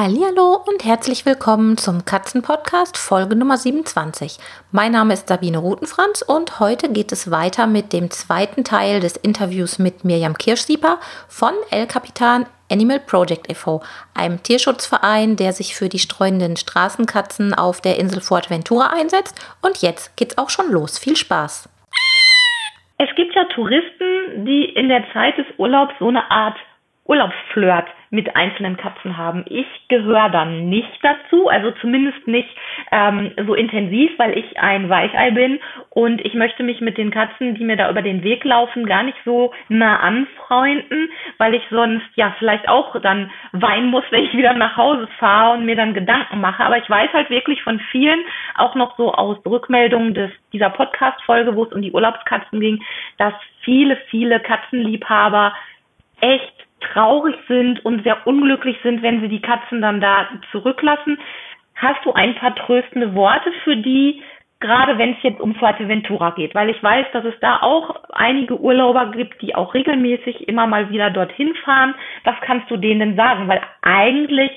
Hallo und herzlich willkommen zum Katzenpodcast Folge Nummer 27. Mein Name ist Sabine Rutenfranz und heute geht es weiter mit dem zweiten Teil des Interviews mit Mirjam Kirschsieper von El Capitan Animal Project e.V., einem Tierschutzverein, der sich für die streunenden Straßenkatzen auf der Insel Fuerteventura einsetzt. Und jetzt geht's auch schon los. Viel Spaß! Es gibt ja Touristen, die in der Zeit des Urlaubs so eine Art Urlaubsflirt mit einzelnen Katzen haben. Ich gehöre dann nicht dazu, also zumindest nicht ähm, so intensiv, weil ich ein Weichei bin und ich möchte mich mit den Katzen, die mir da über den Weg laufen, gar nicht so nah anfreunden, weil ich sonst ja vielleicht auch dann weinen muss, wenn ich wieder nach Hause fahre und mir dann Gedanken mache. Aber ich weiß halt wirklich von vielen, auch noch so aus Rückmeldungen des, dieser Podcast-Folge, wo es um die Urlaubskatzen ging, dass viele, viele Katzenliebhaber echt traurig sind und sehr unglücklich sind, wenn sie die Katzen dann da zurücklassen. Hast du ein paar tröstende Worte für die, gerade wenn es jetzt um Fuerteventura geht? Weil ich weiß, dass es da auch einige Urlauber gibt, die auch regelmäßig immer mal wieder dorthin fahren. Was kannst du denen sagen? Weil eigentlich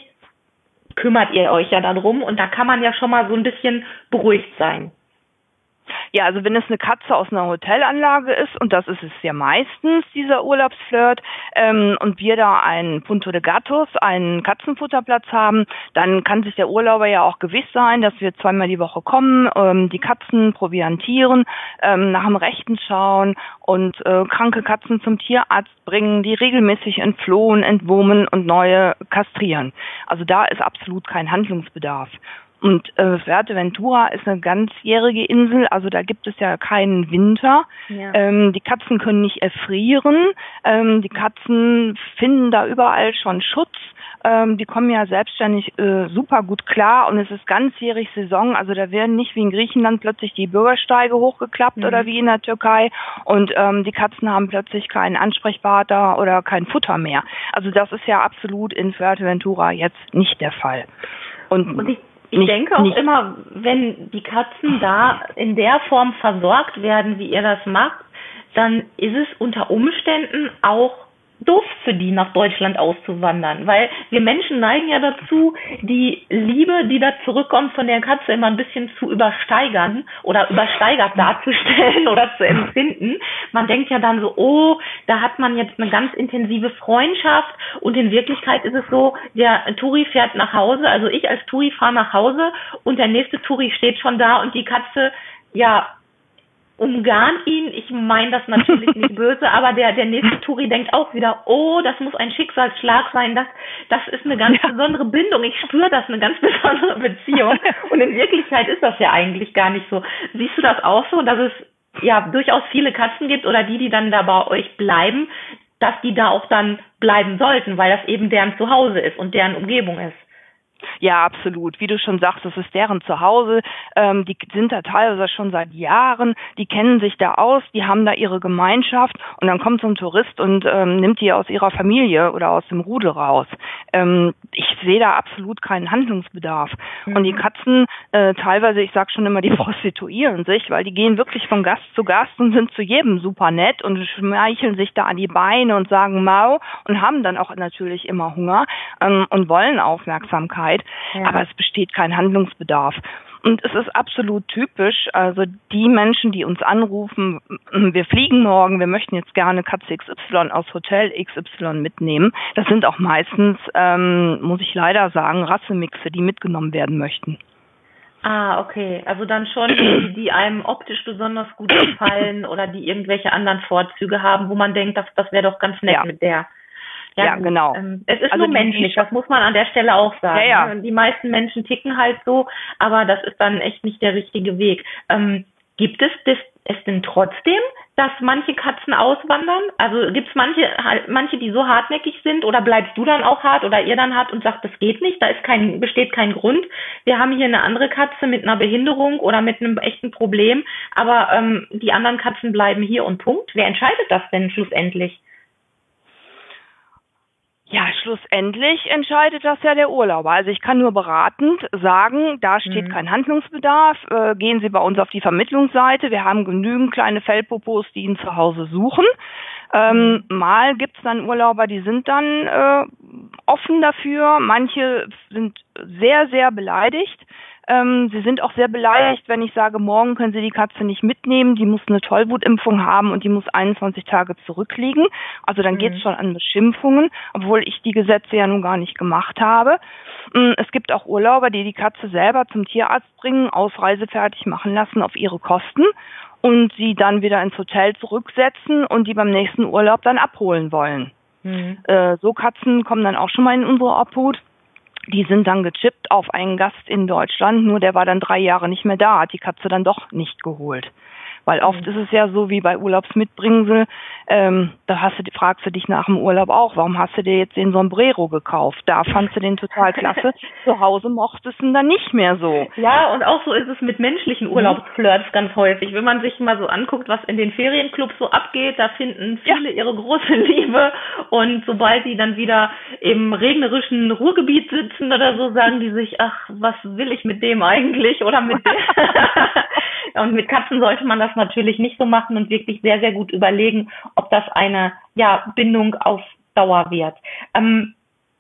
kümmert ihr euch ja darum und da kann man ja schon mal so ein bisschen beruhigt sein. Ja, also wenn es eine Katze aus einer Hotelanlage ist, und das ist es ja meistens, dieser Urlaubsflirt, ähm, und wir da einen Punto de Gatos, einen Katzenfutterplatz haben, dann kann sich der Urlauber ja auch gewiss sein, dass wir zweimal die Woche kommen, ähm, die Katzen proviantieren, ähm, nach dem Rechten schauen und äh, kranke Katzen zum Tierarzt bringen, die regelmäßig entflohen, entwurmen und neue kastrieren. Also da ist absolut kein Handlungsbedarf. Und äh, Fuerteventura ist eine ganzjährige Insel, also da gibt es ja keinen Winter. Ja. Ähm, die Katzen können nicht erfrieren. Ähm, die Katzen finden da überall schon Schutz. Ähm, die kommen ja selbstständig äh, super gut klar und es ist ganzjährig Saison. Also da werden nicht wie in Griechenland plötzlich die Bürgersteige hochgeklappt mhm. oder wie in der Türkei und ähm, die Katzen haben plötzlich keinen Ansprechpartner oder kein Futter mehr. Also das ist ja absolut in Fuerteventura jetzt nicht der Fall. Und, und ich ich nicht, denke auch nicht. immer, wenn die Katzen da in der Form versorgt werden, wie ihr das macht, dann ist es unter Umständen auch doof für die, nach Deutschland auszuwandern. Weil wir Menschen neigen ja dazu, die Liebe, die da zurückkommt von der Katze, immer ein bisschen zu übersteigern oder übersteigert darzustellen oder zu empfinden. Man denkt ja dann so, oh, da hat man jetzt eine ganz intensive Freundschaft und in Wirklichkeit ist es so, der Turi fährt nach Hause, also ich als Turi fahre nach Hause und der nächste Turi steht schon da und die Katze ja, umgarnt ihn. Ich meine das natürlich nicht böse, aber der, der nächste Touri denkt auch wieder, oh, das muss ein Schicksalsschlag sein, das, das ist eine ganz ja. besondere Bindung. Ich spüre das, eine ganz besondere Beziehung. Und in Wirklichkeit ist das ja eigentlich gar nicht so. Siehst du das auch so, dass es ja durchaus viele Katzen gibt oder die, die dann da bei euch bleiben, dass die da auch dann bleiben sollten, weil das eben deren Zuhause ist und deren Umgebung ist? Ja, absolut. Wie du schon sagst, das ist deren Zuhause. Ähm, die sind da teilweise schon seit Jahren. Die kennen sich da aus. Die haben da ihre Gemeinschaft. Und dann kommt so ein Tourist und ähm, nimmt die aus ihrer Familie oder aus dem Rudel raus. Ähm, ich sehe da absolut keinen Handlungsbedarf. Mhm. Und die Katzen, äh, teilweise, ich sag schon immer, die prostituieren sich, weil die gehen wirklich von Gast zu Gast und sind zu jedem super nett und schmeicheln sich da an die Beine und sagen Mau und haben dann auch natürlich immer Hunger ähm, und wollen Aufmerksamkeit. Zeit, ja. aber es besteht kein Handlungsbedarf. Und es ist absolut typisch, also die Menschen, die uns anrufen, wir fliegen morgen, wir möchten jetzt gerne Katze XY aus Hotel XY mitnehmen. Das sind auch meistens, ähm, muss ich leider sagen, Rassemixe, die mitgenommen werden möchten. Ah, okay. Also dann schon die, die einem optisch besonders gut gefallen oder die irgendwelche anderen Vorzüge haben, wo man denkt, das, das wäre doch ganz nett ja. mit der. Ja, ja genau. Ähm, es ist also nur menschlich, das muss man an der Stelle auch sagen. Ja, ja. Ne? Die meisten Menschen ticken halt so, aber das ist dann echt nicht der richtige Weg. Ähm, gibt es das, es denn trotzdem, dass manche Katzen auswandern? Also gibt es manche, manche, die so hartnäckig sind oder bleibst du dann auch hart oder ihr dann hart und sagt, das geht nicht, da ist kein, besteht kein Grund. Wir haben hier eine andere Katze mit einer Behinderung oder mit einem echten Problem, aber ähm, die anderen Katzen bleiben hier und Punkt. Wer entscheidet das denn schlussendlich? Ja, schlussendlich entscheidet das ja der Urlauber. Also ich kann nur beratend sagen, da steht mhm. kein Handlungsbedarf. Äh, gehen Sie bei uns auf die Vermittlungsseite. Wir haben genügend kleine Feldpopos, die ihn zu Hause suchen. Ähm, mhm. mal gibt's dann Urlauber, die sind dann äh, offen dafür. Manche sind sehr, sehr beleidigt. Ähm, sie sind auch sehr beleidigt, wenn ich sage, morgen können Sie die Katze nicht mitnehmen, die muss eine Tollwutimpfung haben und die muss 21 Tage zurückliegen. Also dann mhm. geht es schon an Beschimpfungen, obwohl ich die Gesetze ja nun gar nicht gemacht habe. Ähm, es gibt auch Urlauber, die die Katze selber zum Tierarzt bringen, ausreisefertig machen lassen auf ihre Kosten und sie dann wieder ins Hotel zurücksetzen und die beim nächsten Urlaub dann abholen wollen. Mhm. Äh, so Katzen kommen dann auch schon mal in unsere Obhut die sind dann gechippt auf einen Gast in Deutschland, nur der war dann drei Jahre nicht mehr da, hat die Katze dann doch nicht geholt. Weil oft mhm. ist es ja so wie bei Urlaubsmitbringsel, ähm, da hast du, fragst du dich nach dem Urlaub auch, warum hast du dir jetzt den Sombrero gekauft? Da fandst du den total klasse, zu Hause mochtest du ihn dann nicht mehr so. Ja, und auch so ist es mit menschlichen mhm. Urlaubsflirts ganz häufig. Wenn man sich mal so anguckt, was in den Ferienclubs so abgeht, da finden viele ja. ihre große Liebe und sobald die dann wieder im regnerischen Ruhrgebiet sitzen oder so, sagen die sich, ach, was will ich mit dem eigentlich oder mit dem? und mit Katzen sollte man das natürlich nicht so machen und wirklich sehr, sehr gut überlegen, ob das eine ja, Bindung auf Dauer wird. Ähm,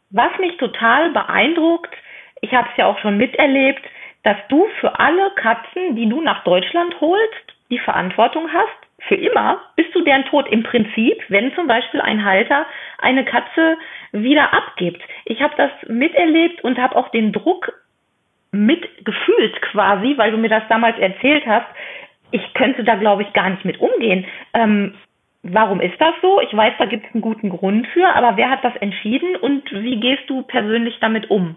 was mich total beeindruckt, ich habe es ja auch schon miterlebt, dass du für alle Katzen, die du nach Deutschland holst, die Verantwortung hast, für immer, bis zu deren Tod im Prinzip, wenn zum Beispiel ein Halter eine Katze wieder abgibt. Ich habe das miterlebt und habe auch den Druck mitgefühlt quasi, weil du mir das damals erzählt hast, ich könnte da, glaube ich, gar nicht mit umgehen. Ähm, warum ist das so? Ich weiß, da gibt es einen guten Grund für, aber wer hat das entschieden und wie gehst du persönlich damit um?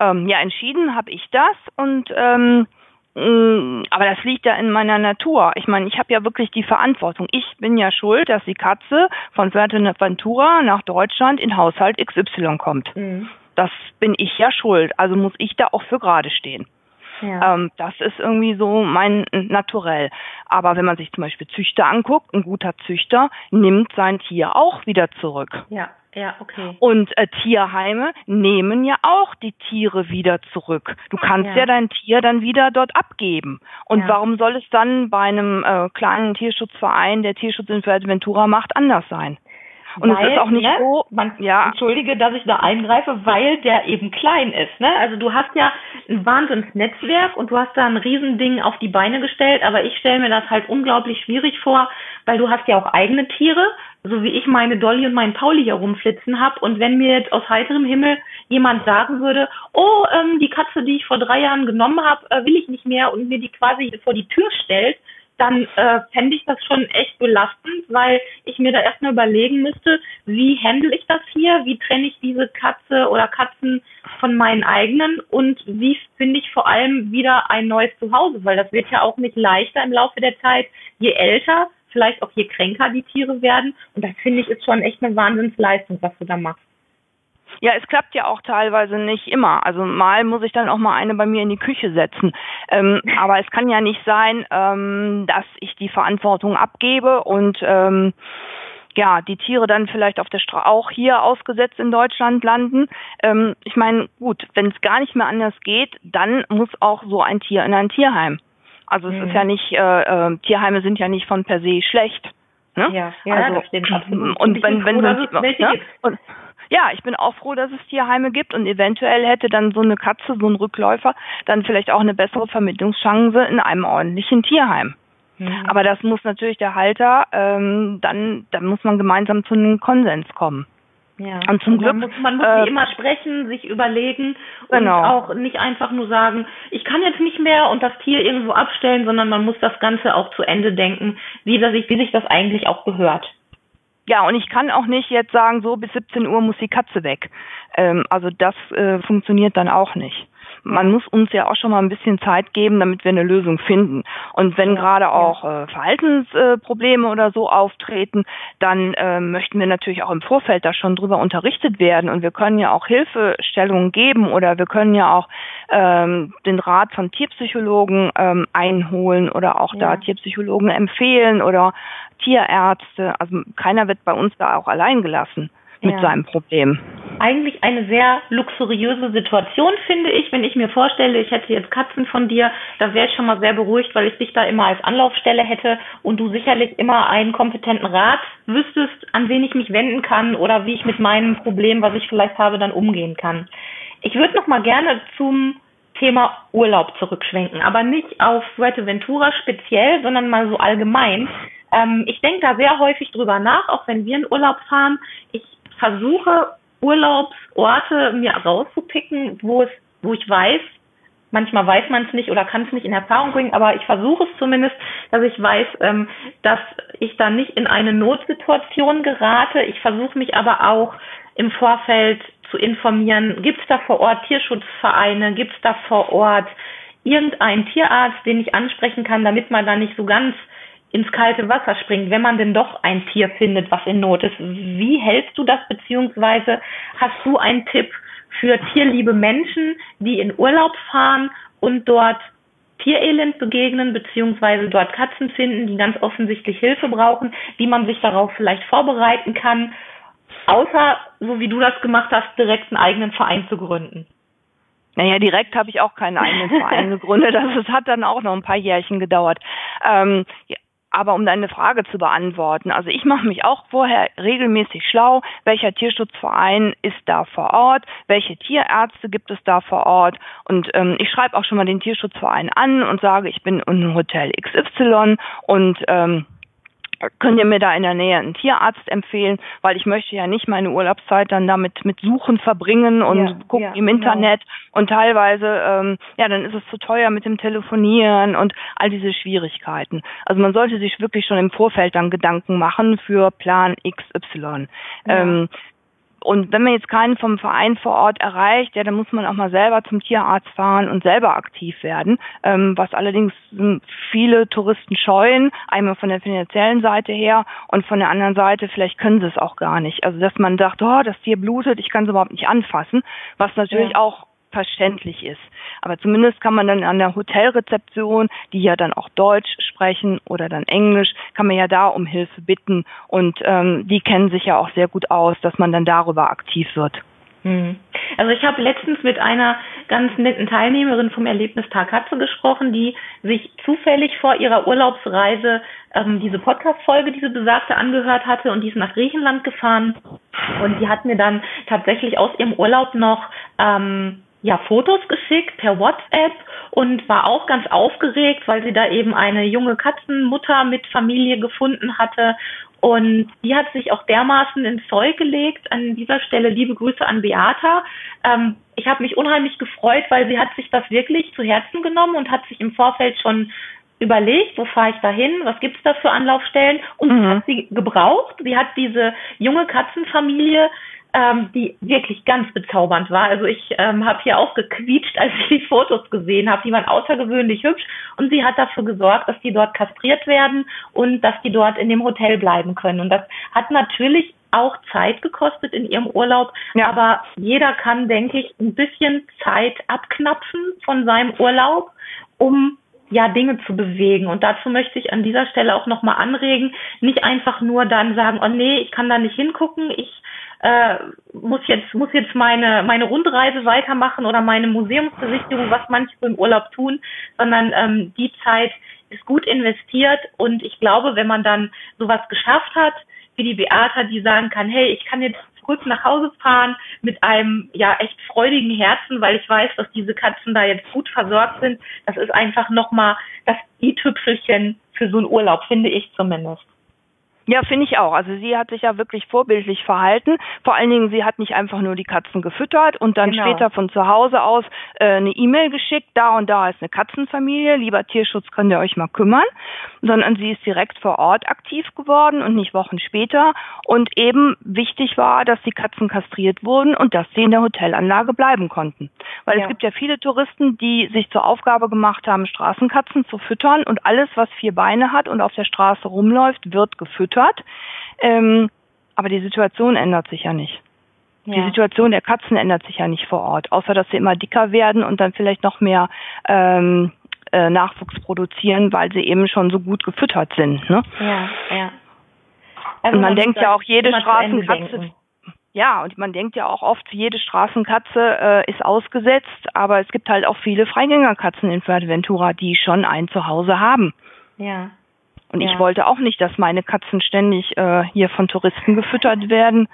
Ähm, ja, entschieden habe ich das und ähm, mm, aber das liegt ja in meiner Natur. Ich meine, ich habe ja wirklich die Verantwortung. Ich bin ja schuld, dass die Katze von Fuerteventura nach Deutschland in Haushalt XY kommt. Mhm. Das bin ich ja schuld. Also muss ich da auch für gerade stehen. Ja. Ähm, das ist irgendwie so mein Naturell. Aber wenn man sich zum Beispiel Züchter anguckt, ein guter Züchter nimmt sein Tier auch wieder zurück. Ja. Ja, okay. Und äh, Tierheime nehmen ja auch die Tiere wieder zurück. Du kannst ja, ja dein Tier dann wieder dort abgeben. Und ja. warum soll es dann bei einem äh, kleinen Tierschutzverein, der Tierschutz in Fuerteventura macht, anders sein? Und weil, es ist auch nicht ne, so, man, ja. Entschuldige, dass ich da eingreife, weil der eben klein ist. Ne? Also du hast ja ein Wahnsinnsnetzwerk und du hast da ein Riesending auf die Beine gestellt, aber ich stelle mir das halt unglaublich schwierig vor, weil du hast ja auch eigene Tiere, so wie ich meine Dolly und meinen Pauli hier rumflitzen habe. Und wenn mir jetzt aus heiterem Himmel jemand sagen würde, oh, ähm, die Katze, die ich vor drei Jahren genommen habe, äh, will ich nicht mehr und mir die quasi vor die Tür stellt, dann äh, fände ich das schon echt belastend, weil ich mir da erstmal überlegen müsste, wie handle ich das hier, wie trenne ich diese Katze oder Katzen von meinen eigenen? Und wie finde ich vor allem wieder ein neues Zuhause, weil das wird ja auch nicht leichter im Laufe der Zeit, je älter, vielleicht auch je kränker die Tiere werden. Und das finde ich ist schon echt eine Wahnsinnsleistung, was du da machst. Ja, es klappt ja auch teilweise nicht immer. Also mal muss ich dann auch mal eine bei mir in die Küche setzen. Ähm, aber es kann ja nicht sein, ähm, dass ich die Verantwortung abgebe und ähm, ja, die Tiere dann vielleicht auf der Straße auch hier ausgesetzt in Deutschland landen. Ähm, ich meine, gut, wenn es gar nicht mehr anders geht, dann muss auch so ein Tier in ein Tierheim. Also es mhm. ist ja nicht, äh, äh, Tierheime sind ja nicht von per se schlecht. Ne? Ja, ja, also, das stimmt absolut. Und, wenn, wenn, wenn, ne? und, ja, ich bin auch froh, dass es Tierheime gibt und eventuell hätte dann so eine Katze, so ein Rückläufer, dann vielleicht auch eine bessere Vermittlungschance in einem ordentlichen Tierheim. Mhm. Aber das muss natürlich der Halter, ähm, dann, dann muss man gemeinsam zu einem Konsens kommen. Ja. Und zum und Glück. Man muss, man muss äh, immer sprechen, sich überlegen genau. und auch nicht einfach nur sagen, ich kann jetzt nicht mehr und das Tier irgendwo abstellen, sondern man muss das Ganze auch zu Ende denken, wie, das, wie sich das eigentlich auch gehört. Ja, und ich kann auch nicht jetzt sagen, so bis 17 Uhr muss die Katze weg. Ähm, also das äh, funktioniert dann auch nicht. Man muss uns ja auch schon mal ein bisschen Zeit geben, damit wir eine Lösung finden. Und wenn gerade auch äh, Verhaltensprobleme äh, oder so auftreten, dann äh, möchten wir natürlich auch im Vorfeld da schon drüber unterrichtet werden. Und wir können ja auch Hilfestellungen geben oder wir können ja auch ähm, den Rat von Tierpsychologen ähm, einholen oder auch ja. da Tierpsychologen empfehlen oder Tierärzte. Also keiner wird bei uns da auch allein gelassen mit ja. seinem Problem. Eigentlich eine sehr luxuriöse Situation, finde ich, wenn ich mir vorstelle, ich hätte jetzt Katzen von dir, da wäre ich schon mal sehr beruhigt, weil ich dich da immer als Anlaufstelle hätte und du sicherlich immer einen kompetenten Rat wüsstest, an wen ich mich wenden kann oder wie ich mit meinem Problem, was ich vielleicht habe, dann umgehen kann. Ich würde noch mal gerne zum Thema Urlaub zurückschwenken, aber nicht auf Fuerteventura speziell, sondern mal so allgemein. Ähm, ich denke da sehr häufig drüber nach, auch wenn wir in Urlaub fahren. Ich versuche Urlaubsorte mir rauszupicken, wo es, wo ich weiß, manchmal weiß man es nicht oder kann es nicht in Erfahrung bringen, aber ich versuche es zumindest, dass ich weiß, ähm, dass ich da nicht in eine Notsituation gerate. Ich versuche mich aber auch im Vorfeld zu informieren, gibt es da vor Ort Tierschutzvereine, gibt es da vor Ort irgendeinen Tierarzt, den ich ansprechen kann, damit man da nicht so ganz ins kalte Wasser springt, wenn man denn doch ein Tier findet, was in Not ist. Wie hältst du das, beziehungsweise hast du einen Tipp für tierliebe Menschen, die in Urlaub fahren und dort Tierelend begegnen, beziehungsweise dort Katzen finden, die ganz offensichtlich Hilfe brauchen, wie man sich darauf vielleicht vorbereiten kann, außer, so wie du das gemacht hast, direkt einen eigenen Verein zu gründen? Naja, direkt habe ich auch keinen eigenen Verein gegründet. Das, das hat dann auch noch ein paar Jährchen gedauert. Ähm, aber um deine Frage zu beantworten, also ich mache mich auch vorher regelmäßig schlau, welcher Tierschutzverein ist da vor Ort, welche Tierärzte gibt es da vor Ort. Und ähm, ich schreibe auch schon mal den Tierschutzverein an und sage, ich bin in Hotel XY und ähm, könnt ihr mir da in der Nähe einen Tierarzt empfehlen, weil ich möchte ja nicht meine Urlaubszeit dann damit mit Suchen verbringen und ja, gucken ja, im genau. Internet genau. und teilweise, ähm, ja, dann ist es zu teuer mit dem Telefonieren und all diese Schwierigkeiten. Also man sollte sich wirklich schon im Vorfeld dann Gedanken machen für Plan XY. Ja. Ähm, und wenn man jetzt keinen vom Verein vor Ort erreicht, ja, dann muss man auch mal selber zum Tierarzt fahren und selber aktiv werden, ähm, was allerdings viele Touristen scheuen, einmal von der finanziellen Seite her und von der anderen Seite, vielleicht können sie es auch gar nicht. Also dass man sagt, oh, das Tier blutet, ich kann es überhaupt nicht anfassen, was natürlich ja. auch verständlich ist. Aber zumindest kann man dann an der Hotelrezeption, die ja dann auch Deutsch sprechen oder dann Englisch, kann man ja da um Hilfe bitten und ähm, die kennen sich ja auch sehr gut aus, dass man dann darüber aktiv wird. Hm. Also ich habe letztens mit einer ganz netten Teilnehmerin vom Erlebnistag Katze gesprochen, die sich zufällig vor ihrer Urlaubsreise ähm, diese Podcast-Folge, diese besagte, angehört hatte und die ist nach Griechenland gefahren und die hat mir dann tatsächlich aus ihrem Urlaub noch ähm, ja, Fotos geschickt per WhatsApp und war auch ganz aufgeregt, weil sie da eben eine junge Katzenmutter mit Familie gefunden hatte. Und die hat sich auch dermaßen ins Zeug gelegt. An dieser Stelle liebe Grüße an Beata. Ähm, ich habe mich unheimlich gefreut, weil sie hat sich das wirklich zu Herzen genommen und hat sich im Vorfeld schon überlegt, wo fahre ich da hin, was gibt's da für Anlaufstellen und mhm. hat sie gebraucht. Sie hat diese junge Katzenfamilie ähm, die wirklich ganz bezaubernd war. Also ich ähm, habe hier auch gequietscht, als ich die Fotos gesehen habe. Die waren außergewöhnlich hübsch und sie hat dafür gesorgt, dass die dort kastriert werden und dass die dort in dem Hotel bleiben können. Und das hat natürlich auch Zeit gekostet in ihrem Urlaub, ja. aber jeder kann, denke ich, ein bisschen Zeit abknapsen von seinem Urlaub, um ja, Dinge zu bewegen. Und dazu möchte ich an dieser Stelle auch nochmal anregen, nicht einfach nur dann sagen, oh nee, ich kann da nicht hingucken, ich äh, muss jetzt muss jetzt meine meine Rundreise weitermachen oder meine Museumsbesichtigung, was manche im Urlaub tun, sondern ähm, die Zeit ist gut investiert und ich glaube, wenn man dann sowas geschafft hat, wie die Beata, die sagen kann, hey, ich kann jetzt zurück nach Hause fahren mit einem ja echt freudigen Herzen, weil ich weiß, dass diese Katzen da jetzt gut versorgt sind. Das ist einfach nochmal das i-Tüpfelchen für so einen Urlaub, finde ich zumindest. Ja, finde ich auch. Also sie hat sich ja wirklich vorbildlich verhalten. Vor allen Dingen, sie hat nicht einfach nur die Katzen gefüttert und dann genau. später von zu Hause aus äh, eine E-Mail geschickt, da und da ist eine Katzenfamilie, lieber Tierschutz, könnt ihr euch mal kümmern, sondern sie ist direkt vor Ort aktiv geworden und nicht Wochen später. Und eben wichtig war, dass die Katzen kastriert wurden und dass sie in der Hotelanlage bleiben konnten. Weil ja. es gibt ja viele Touristen, die sich zur Aufgabe gemacht haben, Straßenkatzen zu füttern und alles, was vier Beine hat und auf der Straße rumläuft, wird gefüttert hat. Ähm, aber die Situation ändert sich ja nicht. Die Situation der Katzen ändert sich ja nicht vor Ort, außer dass sie immer dicker werden und dann vielleicht noch mehr ähm, äh, Nachwuchs produzieren, weil sie eben schon so gut gefüttert sind. Ne? Ja, ja. Also und man, man denkt ja auch, jede Straßenkatze. Ja, und man denkt ja auch oft, jede Straßenkatze äh, ist ausgesetzt, aber es gibt halt auch viele Freigängerkatzen in Fuerteventura, die schon ein Zuhause haben. Ja. Und ja. ich wollte auch nicht, dass meine Katzen ständig äh, hier von Touristen gefüttert werden.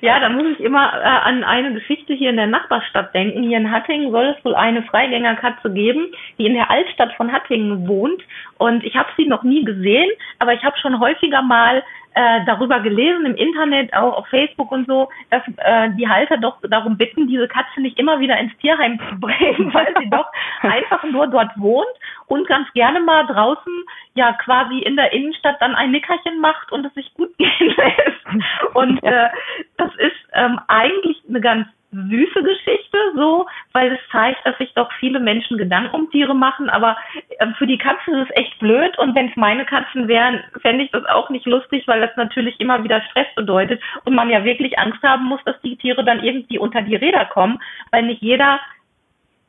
Ja, da muss ich immer äh, an eine Geschichte hier in der Nachbarstadt denken. Hier in Hattingen soll es wohl eine Freigängerkatze geben, die in der Altstadt von Hattingen wohnt. Und ich habe sie noch nie gesehen, aber ich habe schon häufiger mal äh, darüber gelesen im Internet, auch auf Facebook und so, dass äh, die Halter doch darum bitten, diese Katze nicht immer wieder ins Tierheim zu bringen, weil sie doch einfach nur dort wohnt und ganz gerne mal draußen ja quasi in der Innenstadt dann ein Nickerchen macht und es sich gut gehen lässt. Und äh, ähm, eigentlich eine ganz süße Geschichte, so, weil es zeigt, dass sich doch viele Menschen Gedanken um Tiere machen, aber äh, für die Katzen ist es echt blöd und wenn es meine Katzen wären, fände ich das auch nicht lustig, weil das natürlich immer wieder Stress bedeutet und man ja wirklich Angst haben muss, dass die Tiere dann irgendwie unter die Räder kommen, weil nicht jeder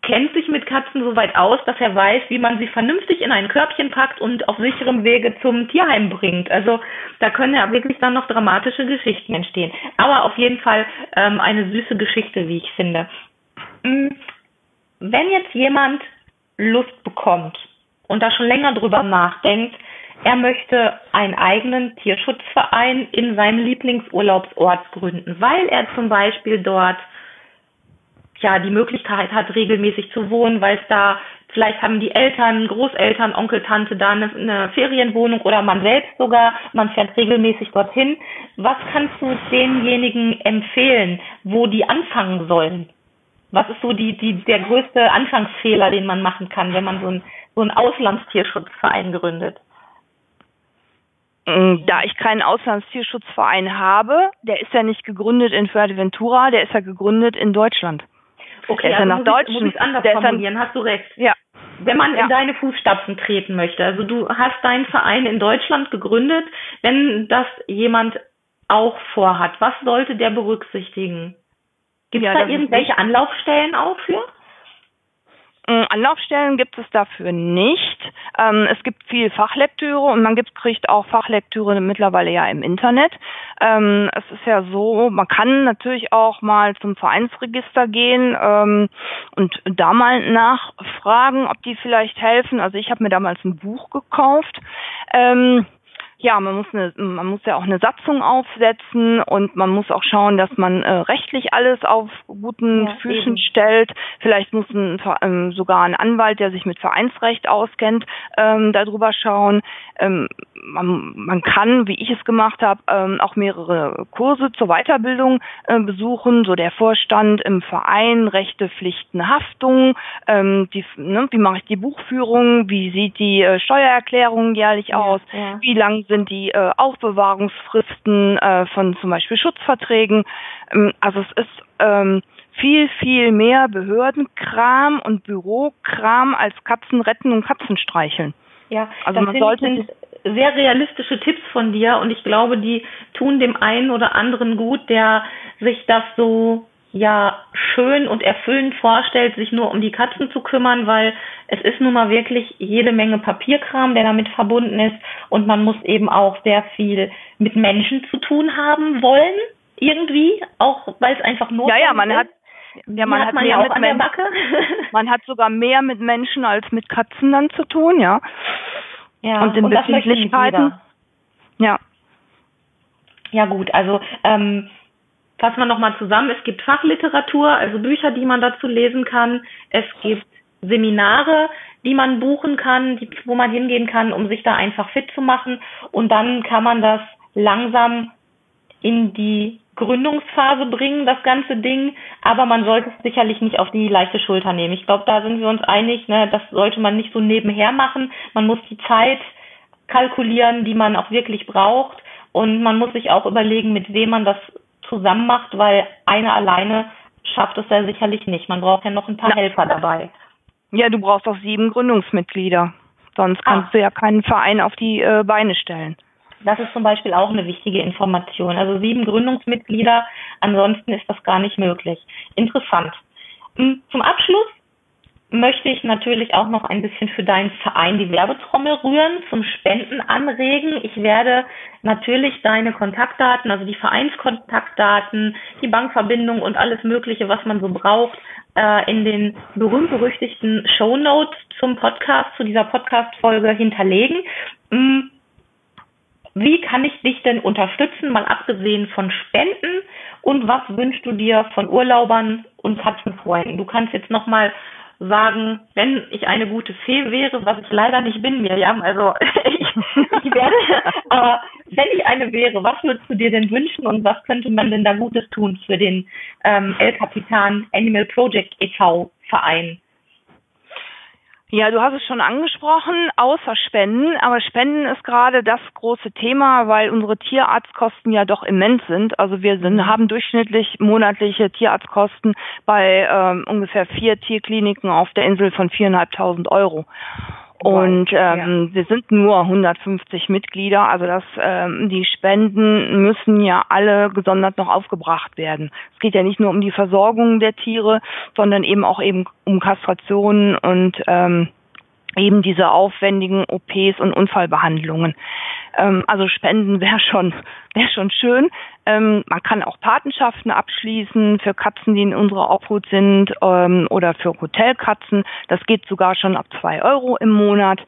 kennt sich mit Katzen so weit aus, dass er weiß, wie man sie vernünftig in ein Körbchen packt und auf sicherem Wege zum Tierheim bringt. Also da können ja wirklich dann noch dramatische Geschichten entstehen. Aber auf jeden Fall ähm, eine süße Geschichte, wie ich finde. Hm, wenn jetzt jemand Lust bekommt und da schon länger drüber nachdenkt, er möchte einen eigenen Tierschutzverein in seinem Lieblingsurlaubsort gründen, weil er zum Beispiel dort ja die Möglichkeit hat, regelmäßig zu wohnen, weil es da vielleicht haben die Eltern, Großeltern, Onkel, Tante da eine, eine Ferienwohnung oder man selbst sogar, man fährt regelmäßig dorthin. Was kannst du denjenigen empfehlen, wo die anfangen sollen? Was ist so die, die, der größte Anfangsfehler, den man machen kann, wenn man so, ein, so einen Auslandstierschutzverein gründet? Mm, da ich keinen Auslandstierschutzverein habe, der ist ja nicht gegründet in Fuerteventura, der ist ja gegründet in Deutschland. Okay, der also nach Deutschen. Muss ich anders formulieren, hast du recht. Ja. Wenn man ja. in deine Fußstapfen treten möchte, also du hast deinen Verein in Deutschland gegründet, wenn das jemand auch vorhat, was sollte der berücksichtigen? Gibt es ja, da irgendwelche Anlaufstellen auch für? Mm, Anlaufstellen gibt es dafür nicht. Ähm, es gibt viel Fachlektüre und man gibt, kriegt auch Fachlektüre mittlerweile ja im Internet. Ähm, es ist ja so, man kann natürlich auch mal zum Vereinsregister gehen ähm, und da mal nachfragen, ob die vielleicht helfen. Also ich habe mir damals ein Buch gekauft. Ja, man muss eine, man muss ja auch eine Satzung aufsetzen und man muss auch schauen, dass man äh, rechtlich alles auf guten ja, Füßen eben. stellt. Vielleicht muss ein, ähm, sogar ein Anwalt, der sich mit Vereinsrecht auskennt, ähm, darüber schauen. Ähm, man, man kann, wie ich es gemacht habe, ähm, auch mehrere Kurse zur Weiterbildung äh, besuchen. So der Vorstand im Verein, Rechte, Pflichten, Haftung. Ähm, die, ne, wie mache ich die Buchführung? Wie sieht die äh, Steuererklärung jährlich ja, aus? Ja. Wie lang sind die äh, Aufbewahrungsfristen äh, von zum Beispiel Schutzverträgen. Ähm, also es ist ähm, viel, viel mehr Behördenkram und Bürokram als Katzen retten und Katzen streicheln. Ja, also man sollte sehr realistische Tipps von dir und ich glaube, die tun dem einen oder anderen gut, der sich das so ja schön und erfüllend vorstellt, sich nur um die Katzen zu kümmern, weil es ist nun mal wirklich jede Menge Papierkram, der damit verbunden ist und man muss eben auch sehr viel mit Menschen zu tun haben wollen, irgendwie, auch weil es einfach notwendig Ja, ja, man ist. hat ja, man hat, hat man mehr ja mit Menschen. Man hat sogar mehr mit Menschen als mit Katzen dann zu tun, ja. Ja, und in und Befindlichkeiten. Ja. Ja gut, also ähm, fassen wir nochmal zusammen. Es gibt Fachliteratur, also Bücher, die man dazu lesen kann. Es gibt Seminare, die man buchen kann, die, wo man hingehen kann, um sich da einfach fit zu machen. Und dann kann man das langsam in die Gründungsphase bringen, das ganze Ding. Aber man sollte es sicherlich nicht auf die leichte Schulter nehmen. Ich glaube, da sind wir uns einig, ne, das sollte man nicht so nebenher machen. Man muss die Zeit kalkulieren, die man auch wirklich braucht. Und man muss sich auch überlegen, mit wem man das zusammen macht, weil eine alleine schafft es ja sicherlich nicht. Man braucht ja noch ein paar ja. Helfer dabei. Ja, du brauchst auch sieben Gründungsmitglieder. Sonst kannst ah. du ja keinen Verein auf die äh, Beine stellen. Das ist zum Beispiel auch eine wichtige Information. Also sieben Gründungsmitglieder, ansonsten ist das gar nicht möglich. Interessant. Hm, zum Abschluss möchte ich natürlich auch noch ein bisschen für deinen Verein die Werbetrommel rühren, zum Spenden anregen. Ich werde natürlich deine Kontaktdaten, also die Vereinskontaktdaten, die Bankverbindung und alles Mögliche, was man so braucht, äh, in den berühmt-berüchtigten Show Notes zum Podcast, zu dieser Podcast-Folge hinterlegen. Hm, wie kann ich dich denn unterstützen, mal abgesehen von Spenden? Und was wünschst du dir von Urlaubern und Katzenfreunden? Du kannst jetzt nochmal sagen, wenn ich eine gute Fee wäre, was ich leider nicht bin, Miriam, also ich, ich werde, aber wenn ich eine wäre, was würdest du dir denn wünschen und was könnte man denn da Gutes tun für den ähm, El Capitan Animal Project e.V. Verein? Ja, du hast es schon angesprochen, außer Spenden. Aber Spenden ist gerade das große Thema, weil unsere Tierarztkosten ja doch immens sind. Also wir sind, mhm. haben durchschnittlich monatliche Tierarztkosten bei ähm, ungefähr vier Tierkliniken auf der Insel von viereinhalbtausend Euro. Und ähm, ja. wir sind nur 150 Mitglieder, also das, ähm, die Spenden müssen ja alle gesondert noch aufgebracht werden. Es geht ja nicht nur um die Versorgung der Tiere, sondern eben auch eben um Kastrationen und ähm, eben diese aufwendigen OPs und Unfallbehandlungen. Ähm, also Spenden wäre schon, wäre schon schön. Ähm, man kann auch Patenschaften abschließen für Katzen, die in unserer Obhut sind ähm, oder für Hotelkatzen. Das geht sogar schon ab zwei Euro im Monat.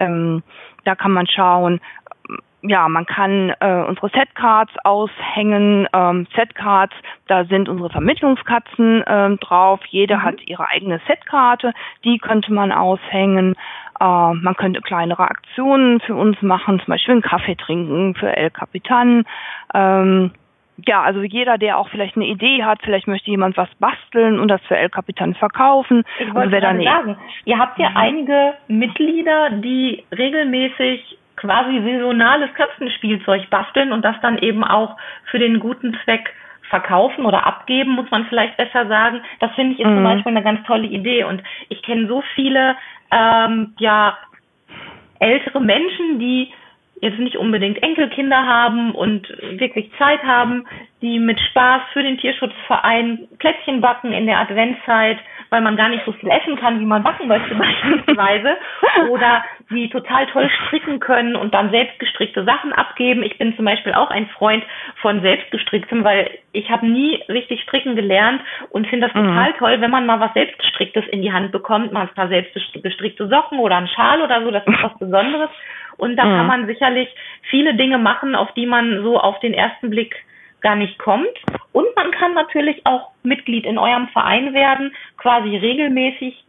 Ähm, da kann man schauen, ja, man kann äh, unsere Setcards aushängen. Ähm, Setcards, da sind unsere Vermittlungskatzen ähm, drauf. Jede mhm. hat ihre eigene Setkarte, die könnte man aushängen. Äh, man könnte kleinere Aktionen für uns machen, zum Beispiel einen Kaffee trinken für El Capitan. Ähm, ja, also jeder, der auch vielleicht eine Idee hat, vielleicht möchte jemand was basteln und das für El Capitan verkaufen. Ich also wollte also sagen, ihr habt ja mhm. einige Mitglieder, die regelmäßig quasi saisonales Katzenspielzeug basteln und das dann eben auch für den guten Zweck verkaufen oder abgeben, muss man vielleicht besser sagen. Das finde ich ist mhm. zum Beispiel eine ganz tolle Idee. Und ich kenne so viele ähm, ja ältere Menschen, die jetzt nicht unbedingt Enkelkinder haben und wirklich Zeit haben, die mit Spaß für den Tierschutzverein Plätzchen backen in der Adventszeit, weil man gar nicht so viel essen kann, wie man backen möchte beispielsweise, oder die total toll stricken können und dann selbstgestrickte Sachen abgeben. Ich bin zum Beispiel auch ein Freund von selbstgestricktem, weil ich habe nie richtig stricken gelernt und finde das mhm. total toll, wenn man mal was selbstgestricktes in die Hand bekommt, mal ein paar selbstgestrickte Socken oder einen Schal oder so, das ist was Besonderes. Und da mhm. kann man sicherlich viele Dinge machen, auf die man so auf den ersten Blick gar nicht kommt. Und man kann natürlich auch Mitglied in eurem Verein werden, quasi regelmäßig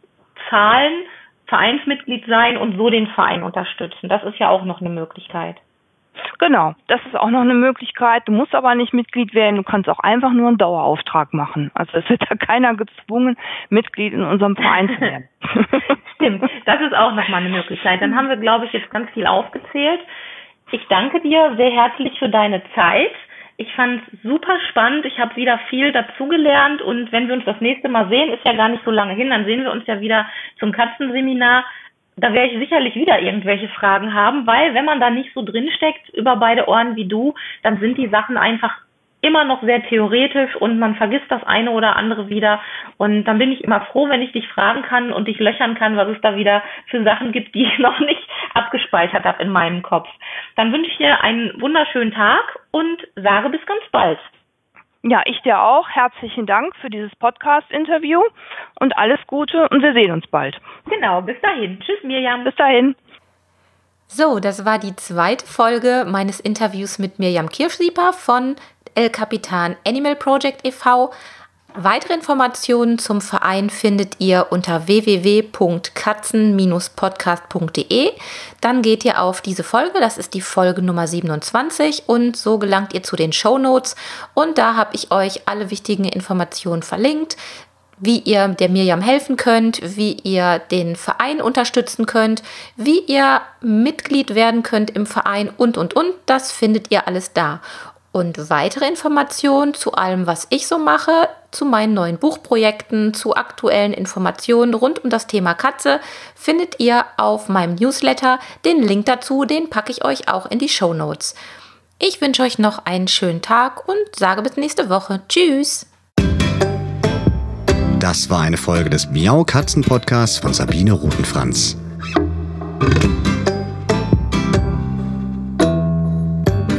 zahlen, Vereinsmitglied sein und so den Verein unterstützen. Das ist ja auch noch eine Möglichkeit. Genau, das ist auch noch eine Möglichkeit. Du musst aber nicht Mitglied werden, du kannst auch einfach nur einen Dauerauftrag machen. Also es wird da keiner gezwungen, Mitglied in unserem Verein zu werden. Stimmt, das ist auch nochmal eine Möglichkeit. Dann haben wir, glaube ich, jetzt ganz viel aufgezählt. Ich danke dir sehr herzlich für deine Zeit. Ich fand es super spannend. Ich habe wieder viel dazugelernt und wenn wir uns das nächste Mal sehen, ist ja gar nicht so lange hin, dann sehen wir uns ja wieder zum Katzenseminar. Da werde ich sicherlich wieder irgendwelche Fragen haben, weil wenn man da nicht so drinsteckt über beide Ohren wie du, dann sind die Sachen einfach immer noch sehr theoretisch und man vergisst das eine oder andere wieder. Und dann bin ich immer froh, wenn ich dich fragen kann und dich löchern kann, was es da wieder für Sachen gibt, die ich noch nicht abgespeichert habe in meinem Kopf. Dann wünsche ich dir einen wunderschönen Tag und sage bis ganz bald. Ja, ich dir auch. Herzlichen Dank für dieses Podcast-Interview und alles Gute und wir sehen uns bald. Genau, bis dahin. Tschüss, Mirjam. Bis dahin. So, das war die zweite Folge meines Interviews mit Mirjam Kirschsieper von El Capitan Animal Project e.V. Weitere Informationen zum Verein findet ihr unter www.katzen-podcast.de. Dann geht ihr auf diese Folge, das ist die Folge Nummer 27 und so gelangt ihr zu den Show Notes und da habe ich euch alle wichtigen Informationen verlinkt wie ihr der Miriam helfen könnt, wie ihr den Verein unterstützen könnt, wie ihr Mitglied werden könnt im Verein und, und, und. Das findet ihr alles da. Und weitere Informationen zu allem, was ich so mache, zu meinen neuen Buchprojekten, zu aktuellen Informationen rund um das Thema Katze, findet ihr auf meinem Newsletter. Den Link dazu, den packe ich euch auch in die Show Notes. Ich wünsche euch noch einen schönen Tag und sage bis nächste Woche. Tschüss! Das war eine Folge des Miau Katzen Podcasts von Sabine Rutenfranz.